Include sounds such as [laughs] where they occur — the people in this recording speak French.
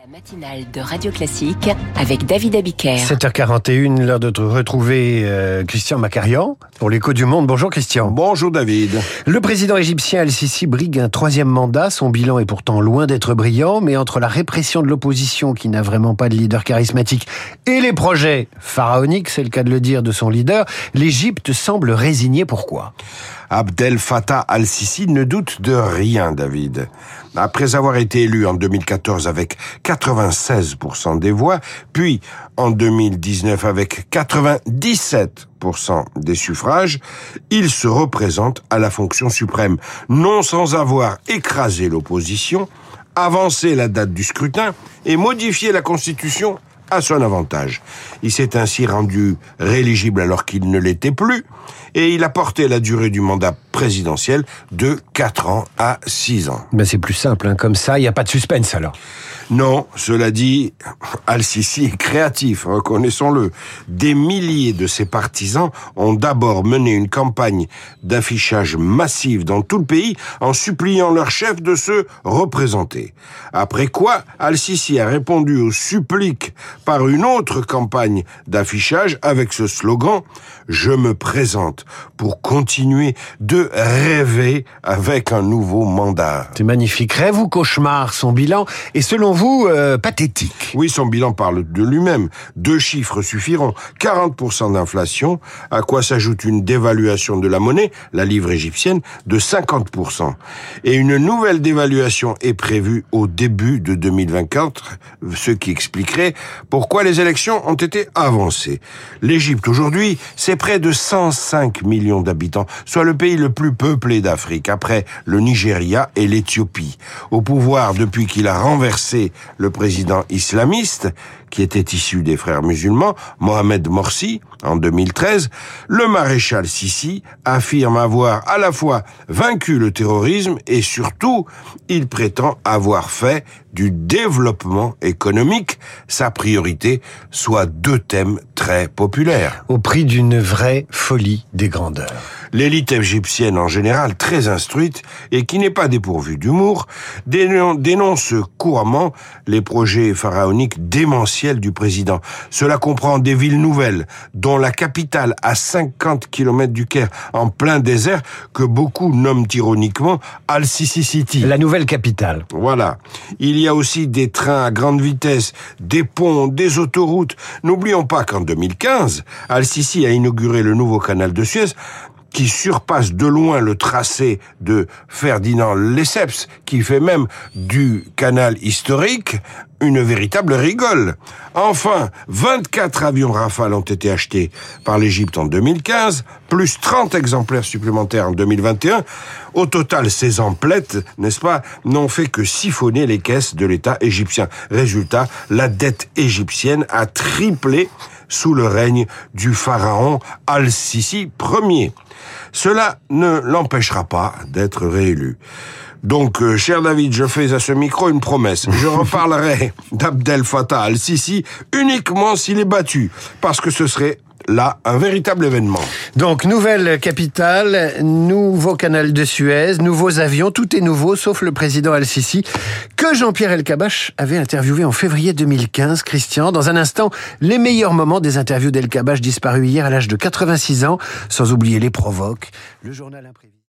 La matinale de Radio Classique avec David Abiker. 7h41, l'heure de retrouver euh, Christian Macarian pour l'écho du monde. Bonjour Christian. Bonjour David. Le président égyptien Al-Sisi brigue un troisième mandat. Son bilan est pourtant loin d'être brillant, mais entre la répression de l'opposition qui n'a vraiment pas de leader charismatique et les projets pharaoniques, c'est le cas de le dire, de son leader, l'Égypte semble résignée. Pourquoi? Abdel Fattah al-Sisi ne doute de rien, David. Après avoir été élu en 2014 avec 96% des voix, puis en 2019 avec 97% des suffrages, il se représente à la fonction suprême, non sans avoir écrasé l'opposition, avancé la date du scrutin et modifié la Constitution à son avantage. Il s'est ainsi rendu rééligible alors qu'il ne l'était plus, et il a porté la durée du mandat présidentiel de 4 ans à 6 ans. Ben c'est plus simple, hein. comme ça, il n'y a pas de suspense alors. Non, cela dit, Al-Sisi est créatif, reconnaissons-le. Des milliers de ses partisans ont d'abord mené une campagne d'affichage massive dans tout le pays en suppliant leur chef de se représenter. Après quoi, Al-Sisi a répondu aux suppliques par une autre campagne d'affichage avec ce slogan Je me présente pour continuer de rêver avec un nouveau mandat. C'est magnifique. Rêve ou cauchemar, son bilan est selon vous euh, pathétique. Oui, son bilan parle de lui-même. Deux chiffres suffiront. 40% d'inflation, à quoi s'ajoute une dévaluation de la monnaie, la livre égyptienne, de 50%. Et une nouvelle dévaluation est prévue au début de 2024, ce qui expliquerait pourquoi les élections ont été avancées. L'Égypte aujourd'hui, c'est près de 105 millions d'habitants, soit le pays le plus peuplé d'Afrique, après le Nigeria et l'Éthiopie. Au pouvoir depuis qu'il a renversé le président islamiste, qui était issu des frères musulmans, Mohamed Morsi, en 2013, le maréchal Sissi affirme avoir à la fois vaincu le terrorisme et surtout, il prétend avoir fait du développement économique sa priorité, soit deux thèmes très populaires. Au prix d'une vraie folie des grandeurs. L'élite égyptienne en général, très instruite et qui n'est pas dépourvue d'humour, dénonce couramment les projets pharaoniques démentiels du président. Cela comprend des villes nouvelles, dont la capitale à 50 km du Caire, en plein désert, que beaucoup nomment ironiquement Al-Sisi City. La nouvelle capitale. Voilà. Il y a aussi des trains à grande vitesse, des ponts, des autoroutes. N'oublions pas qu'en 2015, Al-Sisi a inauguré le nouveau canal de Suez, qui surpasse de loin le tracé de Ferdinand Lesseps, qui fait même du canal historique une véritable rigole. Enfin, 24 avions Rafale ont été achetés par l'Égypte en 2015, plus 30 exemplaires supplémentaires en 2021. Au total, ces emplettes, n'est-ce pas, n'ont fait que siphonner les caisses de l'État égyptien. Résultat, la dette égyptienne a triplé sous le règne du pharaon Al-Sisi Ier. Cela ne l'empêchera pas d'être réélu. Donc, euh, cher David, je fais à ce micro une promesse. Je [laughs] reparlerai d'Abdel Fattah al-Sisi uniquement s'il est battu, parce que ce serait là un véritable événement. Donc nouvelle capitale, nouveau canal de Suez, nouveaux avions, tout est nouveau sauf le président Al-Sisi que Jean-Pierre Elkabach avait interviewé en février 2015. Christian, dans un instant, les meilleurs moments des interviews d'Elkabach disparu hier à l'âge de 86 ans, sans oublier les provoques.